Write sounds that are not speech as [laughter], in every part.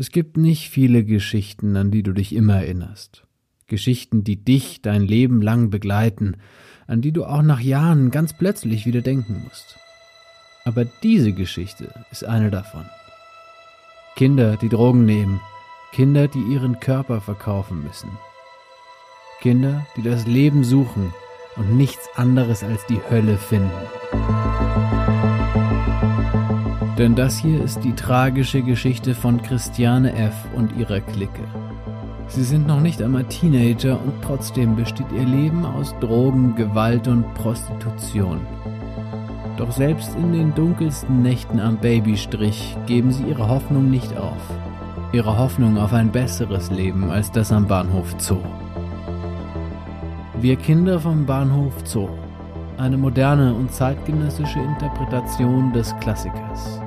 Es gibt nicht viele Geschichten, an die du dich immer erinnerst. Geschichten, die dich dein Leben lang begleiten, an die du auch nach Jahren ganz plötzlich wieder denken musst. Aber diese Geschichte ist eine davon. Kinder, die Drogen nehmen, Kinder, die ihren Körper verkaufen müssen. Kinder, die das Leben suchen und nichts anderes als die Hölle finden. Denn das hier ist die tragische Geschichte von Christiane F. und ihrer Clique. Sie sind noch nicht einmal Teenager und trotzdem besteht ihr Leben aus Drogen, Gewalt und Prostitution. Doch selbst in den dunkelsten Nächten am Babystrich geben sie ihre Hoffnung nicht auf. Ihre Hoffnung auf ein besseres Leben als das am Bahnhof Zoo. Wir Kinder vom Bahnhof Zoo. Eine moderne und zeitgenössische Interpretation des Klassikers.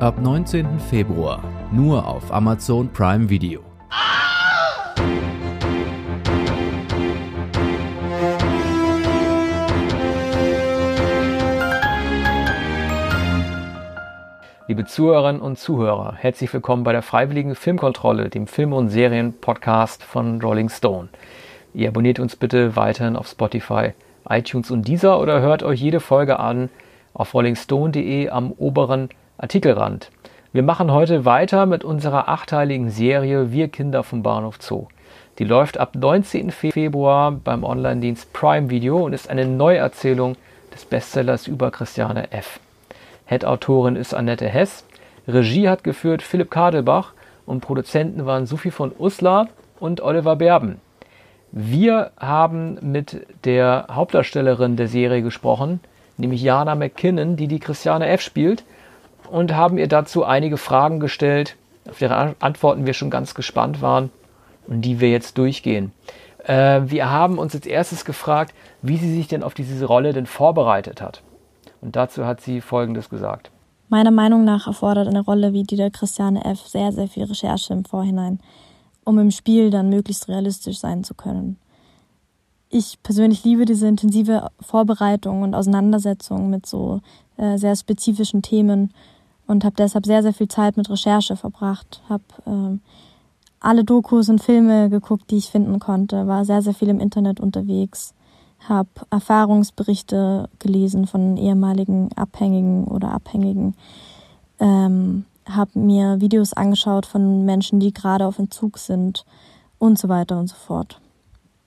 Ab 19. Februar nur auf Amazon Prime Video. Liebe Zuhörerinnen und Zuhörer, herzlich willkommen bei der Freiwilligen Filmkontrolle, dem Film- und Serien-Podcast von Rolling Stone. Ihr abonniert uns bitte weiterhin auf Spotify, iTunes und Deezer oder hört euch jede Folge an auf rollingstone.de am oberen Artikelrand. Wir machen heute weiter mit unserer achteiligen Serie Wir Kinder vom Bahnhof Zoo. Die läuft ab 19. Februar beim Online-Dienst Prime Video und ist eine Neuerzählung des Bestsellers über Christiane F. Head-Autorin ist Annette Hess. Regie hat geführt Philipp Kadelbach und Produzenten waren Sophie von Uslar und Oliver Berben. Wir haben mit der Hauptdarstellerin der Serie gesprochen, nämlich Jana McKinnon, die die Christiane F. spielt und haben ihr dazu einige Fragen gestellt, auf deren Antworten wir schon ganz gespannt waren und die wir jetzt durchgehen. Äh, wir haben uns als erstes gefragt, wie sie sich denn auf diese Rolle denn vorbereitet hat. Und dazu hat sie Folgendes gesagt. Meiner Meinung nach erfordert eine Rolle wie die der Christiane F. sehr, sehr viel Recherche im Vorhinein, um im Spiel dann möglichst realistisch sein zu können. Ich persönlich liebe diese intensive Vorbereitung und Auseinandersetzung mit so äh, sehr spezifischen Themen und habe deshalb sehr, sehr viel Zeit mit Recherche verbracht. Habe ähm, alle Dokus und Filme geguckt, die ich finden konnte, war sehr, sehr viel im Internet unterwegs, habe Erfahrungsberichte gelesen von ehemaligen Abhängigen oder Abhängigen, ähm, habe mir Videos angeschaut von Menschen, die gerade auf Entzug sind und so weiter und so fort.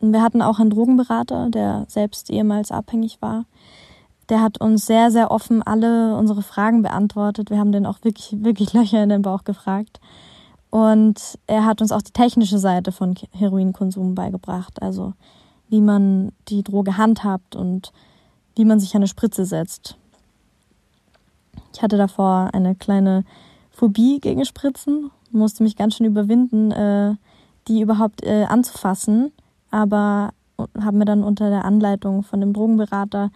Wir hatten auch einen Drogenberater, der selbst ehemals abhängig war der hat uns sehr, sehr offen alle unsere Fragen beantwortet. Wir haben den auch wirklich, wirklich [laughs] Löcher in den Bauch gefragt. Und er hat uns auch die technische Seite von Heroinkonsum beigebracht. Also wie man die Droge handhabt und wie man sich eine Spritze setzt. Ich hatte davor eine kleine Phobie gegen Spritzen, musste mich ganz schön überwinden, äh, die überhaupt äh, anzufassen, aber habe mir dann unter der Anleitung von dem Drogenberater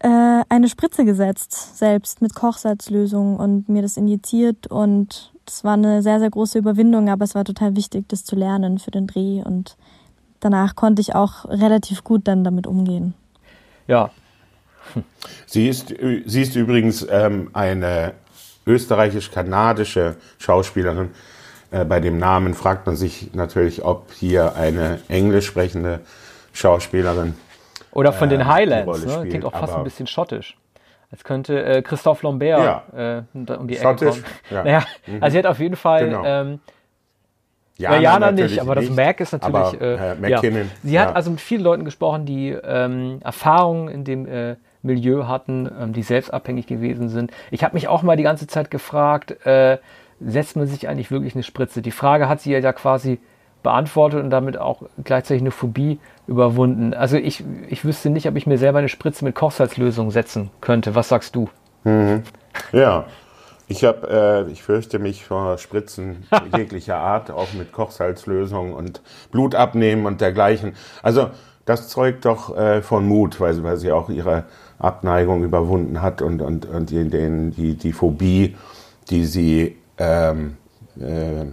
äh, eine Spritze gesetzt, selbst mit Kochsalzlösung und mir das injiziert und das war eine sehr, sehr große Überwindung, aber es war total wichtig, das zu lernen für den Dreh und danach konnte ich auch relativ gut dann damit umgehen. Ja. Sie ist, sie ist übrigens ähm, eine österreichisch-kanadische Schauspielerin. Äh, bei dem Namen fragt man sich natürlich, ob hier eine englisch sprechende Schauspielerin oder von äh, den Highlands, ne? Klingt auch fast ein bisschen schottisch. Als könnte äh, Christoph Lambert ja. äh, um die Ecke kommen. Ja. [laughs] Naja, mhm. also sie hat auf jeden Fall genau. ähm, Jana, Jana nicht, aber das Mac ist natürlich. Aber, äh, McKinnon, ja. Sie hat also mit vielen Leuten gesprochen, die ähm, Erfahrungen in dem äh, Milieu hatten, ähm, die selbst abhängig gewesen sind. Ich habe mich auch mal die ganze Zeit gefragt, äh, setzt man sich eigentlich wirklich eine Spritze? Die Frage hat sie ja quasi beantwortet und damit auch gleichzeitig eine Phobie überwunden. Also ich, ich wüsste nicht, ob ich mir selber eine Spritze mit Kochsalzlösung setzen könnte. Was sagst du? Mhm. Ja, ich habe, äh, ich fürchte mich vor Spritzen [laughs] jeglicher Art, auch mit Kochsalzlösung und Blut abnehmen und dergleichen. Also das zeugt doch äh, von Mut, weil, weil sie auch ihre Abneigung überwunden hat und, und, und die, die, die Phobie, die sie ähm, äh,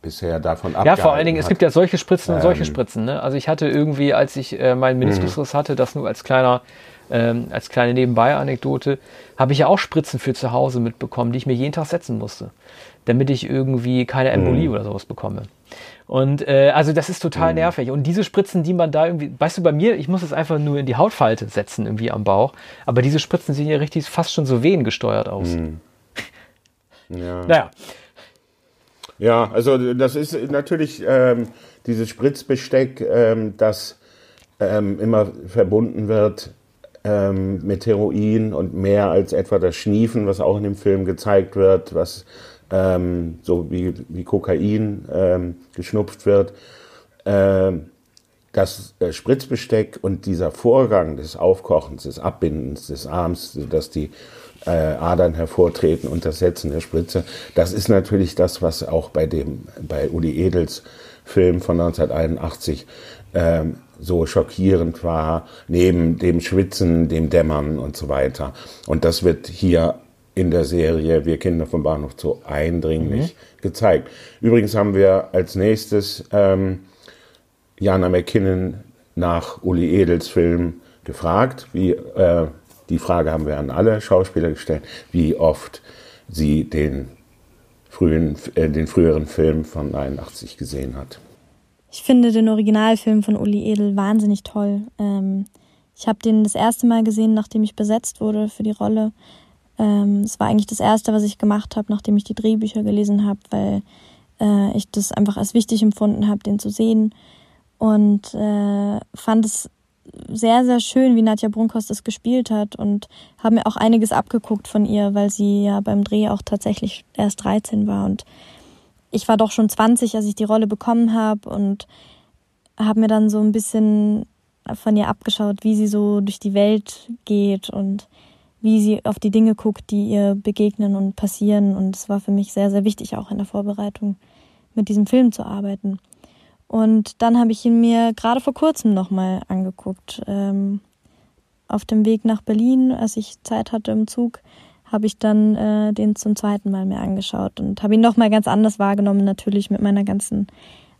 bisher davon abgehalten Ja, vor allen Dingen, hat. es gibt ja solche Spritzen und solche ähm, Spritzen. Ne? Also ich hatte irgendwie, als ich äh, meinen Meniskusriss hatte, das nur als kleiner, ähm, als kleine Nebenbei-Anekdote, habe ich ja auch Spritzen für zu Hause mitbekommen, die ich mir jeden Tag setzen musste, damit ich irgendwie keine Embolie mhm. oder sowas bekomme. Und äh, also das ist total mhm. nervig. Und diese Spritzen, die man da irgendwie, weißt du, bei mir, ich muss es einfach nur in die Hautfalte setzen, irgendwie am Bauch. Aber diese Spritzen sehen ja richtig fast schon so wehengesteuert aus. Mhm. Ja. naja. Ja, also das ist natürlich ähm, dieses Spritzbesteck, ähm, das ähm, immer verbunden wird ähm, mit Heroin und mehr als etwa das Schniefen, was auch in dem Film gezeigt wird, was ähm, so wie, wie Kokain ähm, geschnupft wird. Das äh, Spritzbesteck und dieser Vorgang des Aufkochens, des Abbindens des Arms, dass die äh, Adern hervortreten und das Setzen der Spritze, das ist natürlich das, was auch bei dem bei Uli Edels Film von 1981 ähm, so schockierend war, neben dem Schwitzen, dem Dämmern und so weiter. Und das wird hier in der Serie Wir Kinder vom Bahnhof Zoo eindringlich mhm. gezeigt. Übrigens haben wir als nächstes ähm, Jana McKinnon nach Uli Edels Film gefragt. Wie, äh, die Frage haben wir an alle Schauspieler gestellt, wie oft sie den, frühen, äh, den früheren Film von 81 gesehen hat. Ich finde den Originalfilm von Uli Edel wahnsinnig toll. Ähm, ich habe den das erste Mal gesehen, nachdem ich besetzt wurde für die Rolle. Ähm, es war eigentlich das Erste, was ich gemacht habe, nachdem ich die Drehbücher gelesen habe, weil äh, ich das einfach als wichtig empfunden habe, den zu sehen. Und äh, fand es sehr, sehr schön, wie Nadja Brunkhorst das gespielt hat und habe mir auch einiges abgeguckt von ihr, weil sie ja beim Dreh auch tatsächlich erst 13 war. Und ich war doch schon 20, als ich die Rolle bekommen habe und habe mir dann so ein bisschen von ihr abgeschaut, wie sie so durch die Welt geht und wie sie auf die Dinge guckt, die ihr begegnen und passieren. Und es war für mich sehr, sehr wichtig, auch in der Vorbereitung mit diesem Film zu arbeiten. Und dann habe ich ihn mir gerade vor kurzem nochmal angeguckt. Ähm, auf dem Weg nach Berlin, als ich Zeit hatte im Zug, habe ich dann äh, den zum zweiten Mal mir angeschaut und habe ihn nochmal ganz anders wahrgenommen, natürlich mit meiner ganzen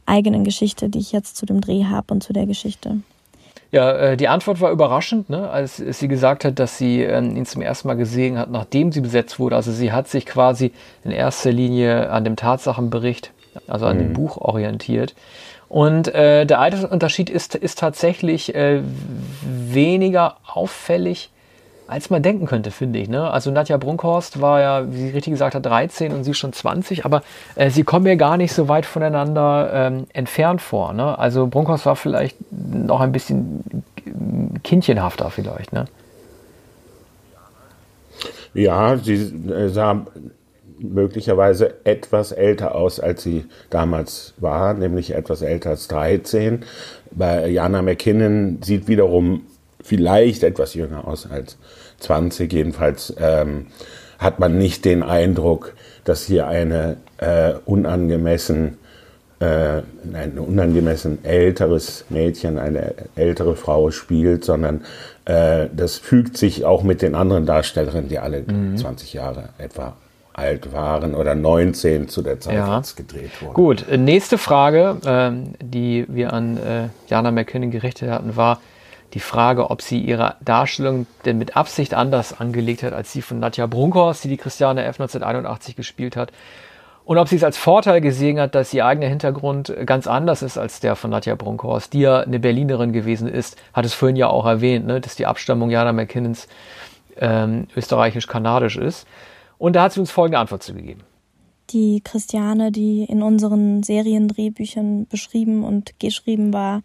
eigenen Geschichte, die ich jetzt zu dem Dreh habe und zu der Geschichte. Ja, äh, die Antwort war überraschend, ne? als sie gesagt hat, dass sie äh, ihn zum ersten Mal gesehen hat, nachdem sie besetzt wurde. Also sie hat sich quasi in erster Linie an dem Tatsachenbericht, also an mhm. dem Buch orientiert. Und äh, der Altersunterschied ist, ist tatsächlich äh, weniger auffällig als man denken könnte, finde ich. Ne? Also Nadja Brunkhorst war ja, wie sie richtig gesagt hat, 13 und sie schon 20, aber äh, sie kommen ja gar nicht so weit voneinander ähm, entfernt vor. Ne? Also Brunkhorst war vielleicht noch ein bisschen kindchenhafter vielleicht. Ne? Ja, sie äh, sah möglicherweise etwas älter aus, als sie damals war, nämlich etwas älter als 13. Bei Jana McKinnon sieht wiederum vielleicht etwas jünger aus als 20. Jedenfalls ähm, hat man nicht den Eindruck, dass hier eine äh, unangemessen äh, ein unangemessen älteres Mädchen, eine ältere Frau spielt, sondern äh, das fügt sich auch mit den anderen Darstellerinnen, die alle mhm. 20 Jahre etwa alt waren oder 19 zu der Zeit, ja. als gedreht wurde. Gut, nächste Frage, ähm, die wir an äh, Jana McKinnon gerichtet hatten, war, die Frage, ob sie ihre Darstellung denn mit Absicht anders angelegt hat als die von Nadja Brunkhorst, die die Christiane F. 1981 gespielt hat. Und ob sie es als Vorteil gesehen hat, dass ihr eigener Hintergrund ganz anders ist als der von Nadja Brunkhorst, die ja eine Berlinerin gewesen ist, hat es vorhin ja auch erwähnt, ne, dass die Abstammung Jana McKinnons ähm, österreichisch-kanadisch ist. Und da hat sie uns folgende Antwort zugegeben. Die Christiane, die in unseren Seriendrehbüchern beschrieben und geschrieben war,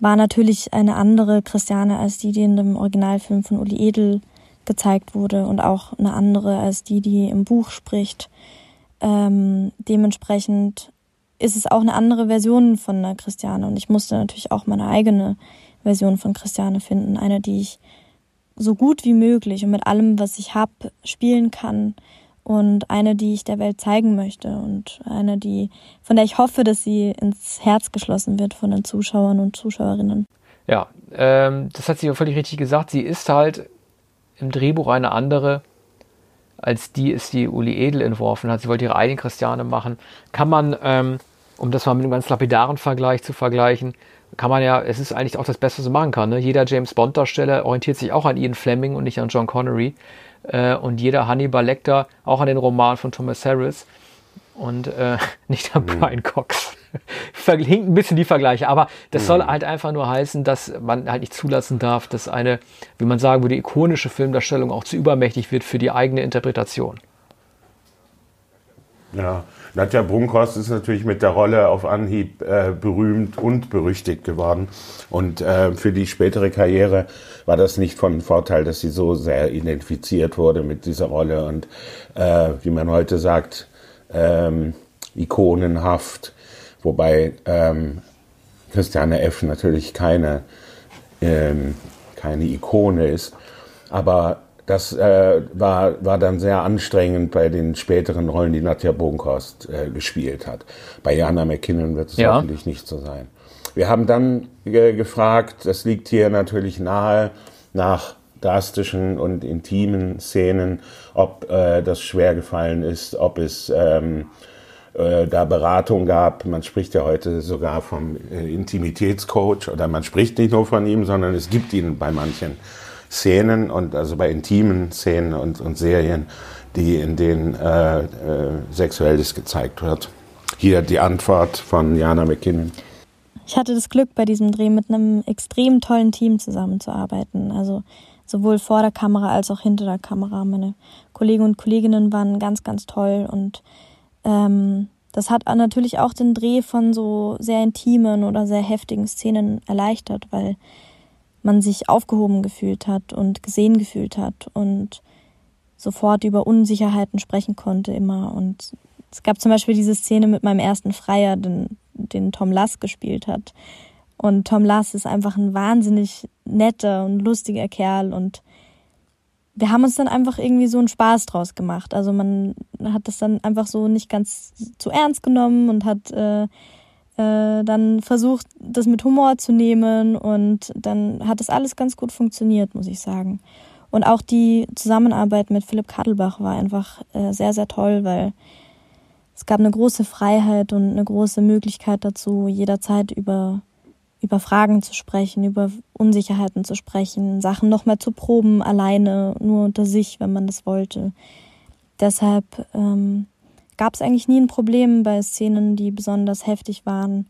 war natürlich eine andere Christiane als die, die in dem Originalfilm von Uli Edel gezeigt wurde und auch eine andere als die, die im Buch spricht. Ähm, dementsprechend ist es auch eine andere Version von einer Christiane und ich musste natürlich auch meine eigene Version von Christiane finden, eine, die ich so gut wie möglich und mit allem, was ich habe, spielen kann und eine, die ich der Welt zeigen möchte und eine, die, von der ich hoffe, dass sie ins Herz geschlossen wird von den Zuschauern und Zuschauerinnen. Ja, ähm, das hat sie völlig richtig gesagt. Sie ist halt im Drehbuch eine andere als die es die Uli Edel entworfen hat. Sie wollte ihre eigene Christiane machen. Kann man, ähm, um das mal mit einem ganz lapidaren Vergleich zu vergleichen, kann man ja, es ist eigentlich auch das Beste, was man machen kann. Ne? Jeder James Bond-Darsteller orientiert sich auch an Ian Fleming und nicht an John Connery. Äh, und jeder Hannibal Lecter auch an den Roman von Thomas Harris und äh, [laughs] nicht an mhm. Brian Cox. [laughs] Verhinkt ein bisschen die Vergleiche, aber das mhm. soll halt einfach nur heißen, dass man halt nicht zulassen darf, dass eine, wie man sagen würde, ikonische Filmdarstellung auch zu übermächtig wird für die eigene Interpretation. Ja, Nadja Brunkhorst ist natürlich mit der Rolle auf Anhieb äh, berühmt und berüchtigt geworden. Und äh, für die spätere Karriere war das nicht von Vorteil, dass sie so sehr identifiziert wurde mit dieser Rolle und, äh, wie man heute sagt, ähm, ikonenhaft. Wobei ähm, Christiane F. natürlich keine, ähm, keine Ikone ist. Aber das äh, war, war dann sehr anstrengend bei den späteren Rollen, die Nadja Bunkhorst äh, gespielt hat. Bei Jana McKinnon wird es ja. hoffentlich nicht so sein. Wir haben dann äh, gefragt, das liegt hier natürlich nahe, nach drastischen und intimen Szenen, ob äh, das schwer gefallen ist, ob es ähm, äh, da Beratung gab. Man spricht ja heute sogar vom äh, Intimitätscoach oder man spricht nicht nur von ihm, sondern es gibt ihn bei manchen Szenen und also bei intimen Szenen und, und Serien, die in denen äh, äh, Sexuelles gezeigt wird. Hier die Antwort von Jana McKinnon. Ich hatte das Glück, bei diesem Dreh mit einem extrem tollen Team zusammenzuarbeiten. Also sowohl vor der Kamera als auch hinter der Kamera. Meine Kollegen und Kolleginnen waren ganz, ganz toll und ähm, das hat natürlich auch den Dreh von so sehr intimen oder sehr heftigen Szenen erleichtert, weil man sich aufgehoben gefühlt hat und gesehen gefühlt hat und sofort über Unsicherheiten sprechen konnte immer. Und es gab zum Beispiel diese Szene mit meinem ersten Freier, den, den Tom Lass gespielt hat. Und Tom Lass ist einfach ein wahnsinnig netter und lustiger Kerl und wir haben uns dann einfach irgendwie so einen Spaß draus gemacht. Also man hat das dann einfach so nicht ganz zu ernst genommen und hat äh, äh, dann versucht, das mit Humor zu nehmen und dann hat das alles ganz gut funktioniert, muss ich sagen. Und auch die Zusammenarbeit mit Philipp Kadelbach war einfach äh, sehr, sehr toll, weil es gab eine große Freiheit und eine große Möglichkeit dazu, jederzeit über, über Fragen zu sprechen, über Unsicherheiten zu sprechen, Sachen noch mehr zu proben, alleine, nur unter sich, wenn man das wollte. Deshalb ähm, gab es eigentlich nie ein Problem bei Szenen, die besonders heftig waren,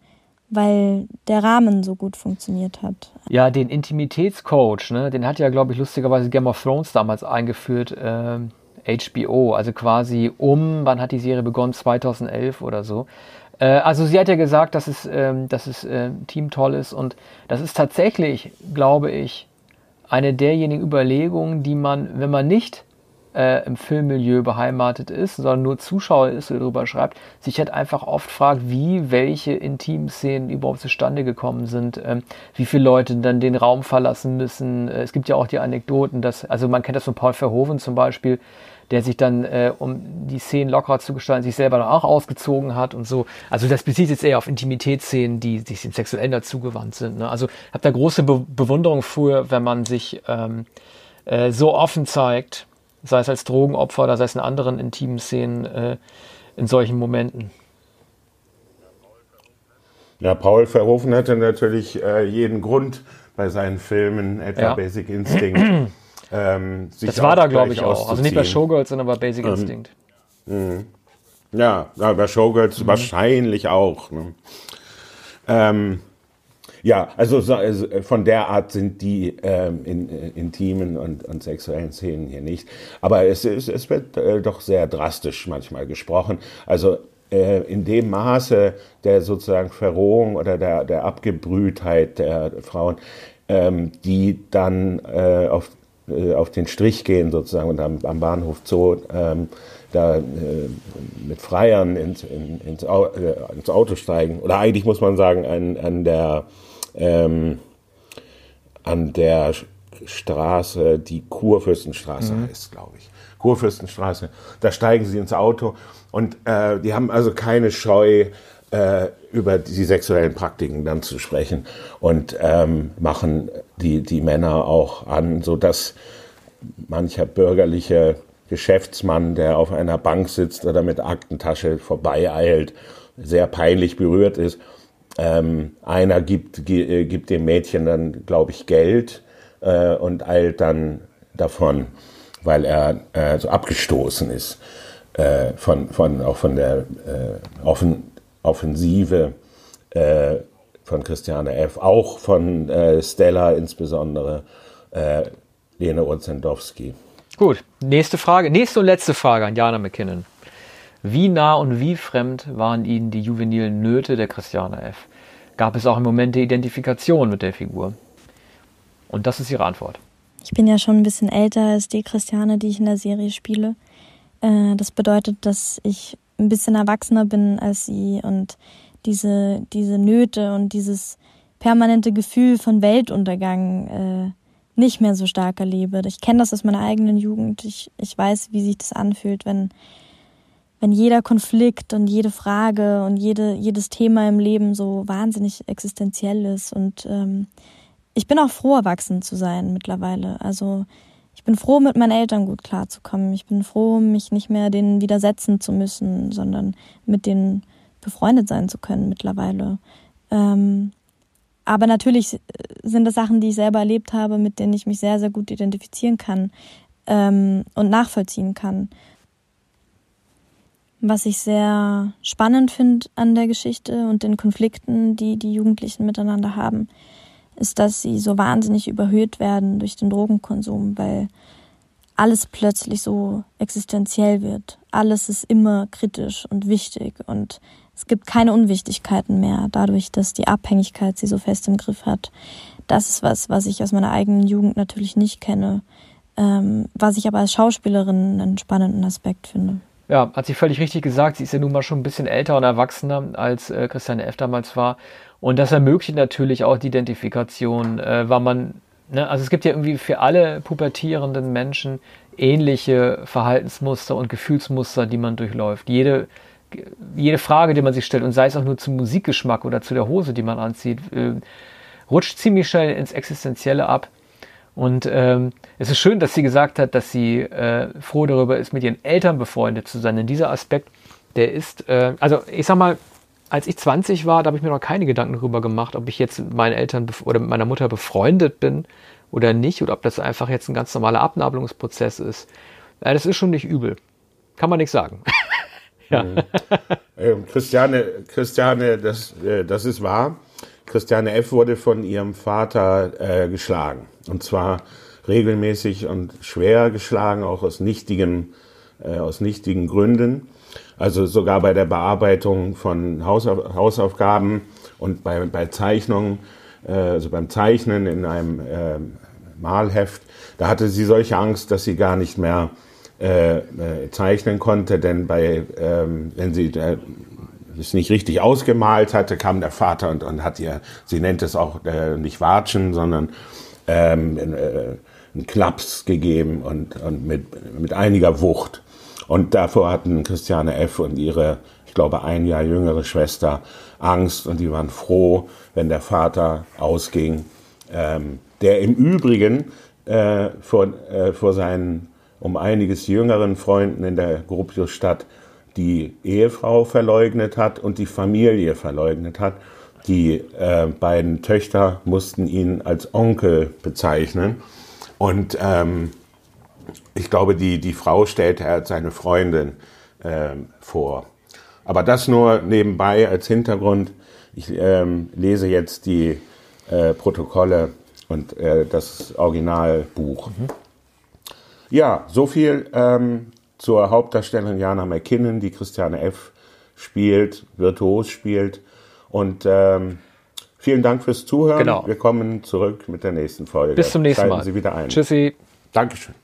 weil der Rahmen so gut funktioniert hat. Ja, den Intimitätscoach, ne, den hat ja, glaube ich, lustigerweise Game of Thrones damals eingeführt, äh, HBO, also quasi um, wann hat die Serie begonnen? 2011 oder so. Äh, also sie hat ja gesagt, dass es, ähm, dass es äh, Team toll ist und das ist tatsächlich, glaube ich, eine derjenigen Überlegungen, die man, wenn man nicht äh, im Filmmilieu beheimatet ist, sondern nur Zuschauer ist oder darüber schreibt, sich halt einfach oft fragt, wie welche intimen Szenen überhaupt zustande gekommen sind, ähm, wie viele Leute dann den Raum verlassen müssen. Äh, es gibt ja auch die Anekdoten, dass, also man kennt das von Paul Verhoeven zum Beispiel, der sich dann, äh, um die Szenen lockerer zu gestalten, sich selber dann auch ausgezogen hat und so. Also das bezieht jetzt eher auf Intimitätsszenen, die sich dem Sexuellen dazugewandt sind. Ne? Also habe da große Be Bewunderung für, wenn man sich ähm, äh, so offen zeigt sei es als Drogenopfer oder sei es in anderen intimen Szenen äh, in solchen Momenten. Ja, Paul Verhoeven hatte natürlich äh, jeden Grund bei seinen Filmen, etwa ja. Basic Instinct. [clears throat] ähm, das war da, glaube ich, auch. Also nicht bei Showgirls, sondern bei Basic ähm, Instinct. Mh. Ja, bei Showgirls mhm. wahrscheinlich auch. Ne? Ähm, ja, also, also von der Art sind die ähm, in, äh, intimen und, und sexuellen Szenen hier nicht. Aber es, ist, es wird äh, doch sehr drastisch manchmal gesprochen. Also äh, in dem Maße der sozusagen Verrohung oder der, der Abgebrühtheit der Frauen, ähm, die dann äh, auf, äh, auf den Strich gehen sozusagen und am, am Bahnhof Zoo ähm, da äh, mit Freiern ins, in, ins, äh, ins, Auto steigen. Oder eigentlich muss man sagen, an, an der ähm, an der Straße, die Kurfürstenstraße mhm. heißt, glaube ich. Kurfürstenstraße. Da steigen sie ins Auto und äh, die haben also keine Scheu, äh, über die sexuellen Praktiken dann zu sprechen und ähm, machen die, die Männer auch an, so dass mancher bürgerliche Geschäftsmann, der auf einer Bank sitzt oder mit Aktentasche vorbeieilt, sehr peinlich berührt ist. Ähm, einer gibt, äh, gibt dem Mädchen dann, glaube ich, Geld äh, und eilt dann davon, weil er äh, so abgestoßen ist äh, von, von, auch von der äh, Offen Offensive äh, von Christiane F., auch von Stella insbesondere, Lene Urzendowski. Gut, nächste Frage, nächste und letzte Frage an Jana McKinnon. Wie nah und wie fremd waren Ihnen die juvenilen Nöte der Christiane F.? Gab es auch im Moment die Identifikation mit der Figur? Und das ist Ihre Antwort. Ich bin ja schon ein bisschen älter als die Christiane, die ich in der Serie spiele. Äh, das bedeutet, dass ich ein bisschen erwachsener bin als sie und diese, diese Nöte und dieses permanente Gefühl von Weltuntergang äh, nicht mehr so stark erlebe. Ich kenne das aus meiner eigenen Jugend. Ich, ich weiß, wie sich das anfühlt, wenn, wenn jeder Konflikt und jede Frage und jede, jedes Thema im Leben so wahnsinnig existenziell ist. Und ähm, ich bin auch froh, erwachsen zu sein mittlerweile. Also ich bin froh, mit meinen Eltern gut klarzukommen. Ich bin froh, mich nicht mehr denen widersetzen zu müssen, sondern mit denen befreundet sein zu können mittlerweile. Ähm, aber natürlich sind das Sachen, die ich selber erlebt habe, mit denen ich mich sehr, sehr gut identifizieren kann ähm, und nachvollziehen kann. Was ich sehr spannend finde an der Geschichte und den Konflikten, die die Jugendlichen miteinander haben, ist, dass sie so wahnsinnig überhöht werden durch den Drogenkonsum, weil alles plötzlich so existenziell wird. Alles ist immer kritisch und wichtig und es gibt keine Unwichtigkeiten mehr, dadurch, dass die Abhängigkeit sie so fest im Griff hat. Das ist was, was ich aus meiner eigenen Jugend natürlich nicht kenne, ähm, was ich aber als Schauspielerin einen spannenden Aspekt finde. Ja, hat sie völlig richtig gesagt. Sie ist ja nun mal schon ein bisschen älter und erwachsener, als äh, Christiane F. damals war. Und das ermöglicht natürlich auch die Identifikation, äh, weil man, ne, also es gibt ja irgendwie für alle pubertierenden Menschen ähnliche Verhaltensmuster und Gefühlsmuster, die man durchläuft. Jede jede Frage, die man sich stellt, und sei es auch nur zum Musikgeschmack oder zu der Hose, die man anzieht, äh, rutscht ziemlich schnell ins Existenzielle ab. Und ähm, es ist schön, dass sie gesagt hat, dass sie äh, froh darüber ist, mit ihren Eltern befreundet zu sein. Denn dieser Aspekt, der ist, äh, also ich sag mal, als ich 20 war, da habe ich mir noch keine Gedanken darüber gemacht, ob ich jetzt mit meinen Eltern oder mit meiner Mutter befreundet bin oder nicht, oder ob das einfach jetzt ein ganz normaler Abnabelungsprozess ist. Ja, das ist schon nicht übel. Kann man nichts sagen. [laughs] Ja. Ähm, Christiane, Christiane, das, äh, das ist wahr. Christiane F. wurde von ihrem Vater äh, geschlagen. Und zwar regelmäßig und schwer geschlagen, auch aus nichtigen, äh, aus nichtigen Gründen. Also sogar bei der Bearbeitung von Hausauf Hausaufgaben und bei, bei Zeichnungen, äh, also beim Zeichnen in einem äh, Malheft, da hatte sie solche Angst, dass sie gar nicht mehr äh, äh, zeichnen konnte, denn bei, ähm, wenn sie äh, es nicht richtig ausgemalt hatte, kam der Vater und, und hat ihr, sie nennt es auch äh, nicht Watschen, sondern ähm, äh, einen Klaps gegeben und, und mit, mit einiger Wucht. Und davor hatten Christiane F. und ihre, ich glaube, ein Jahr jüngere Schwester Angst und die waren froh, wenn der Vater ausging, ähm, der im Übrigen äh, vor, äh, vor seinen um einiges jüngeren Freunden in der Gropiusstadt die Ehefrau verleugnet hat und die Familie verleugnet hat. Die äh, beiden Töchter mussten ihn als Onkel bezeichnen. Und ähm, ich glaube, die, die Frau stellte er als seine Freundin äh, vor. Aber das nur nebenbei als Hintergrund. Ich ähm, lese jetzt die äh, Protokolle und äh, das Originalbuch. Mhm. Ja, so viel ähm, zur Hauptdarstellerin Jana McKinnon, die Christiane F. spielt, virtuos spielt. Und ähm, vielen Dank fürs Zuhören. Genau. Wir kommen zurück mit der nächsten Folge. Bis zum nächsten Schalten Mal. Sie wieder ein. Tschüssi. Dankeschön.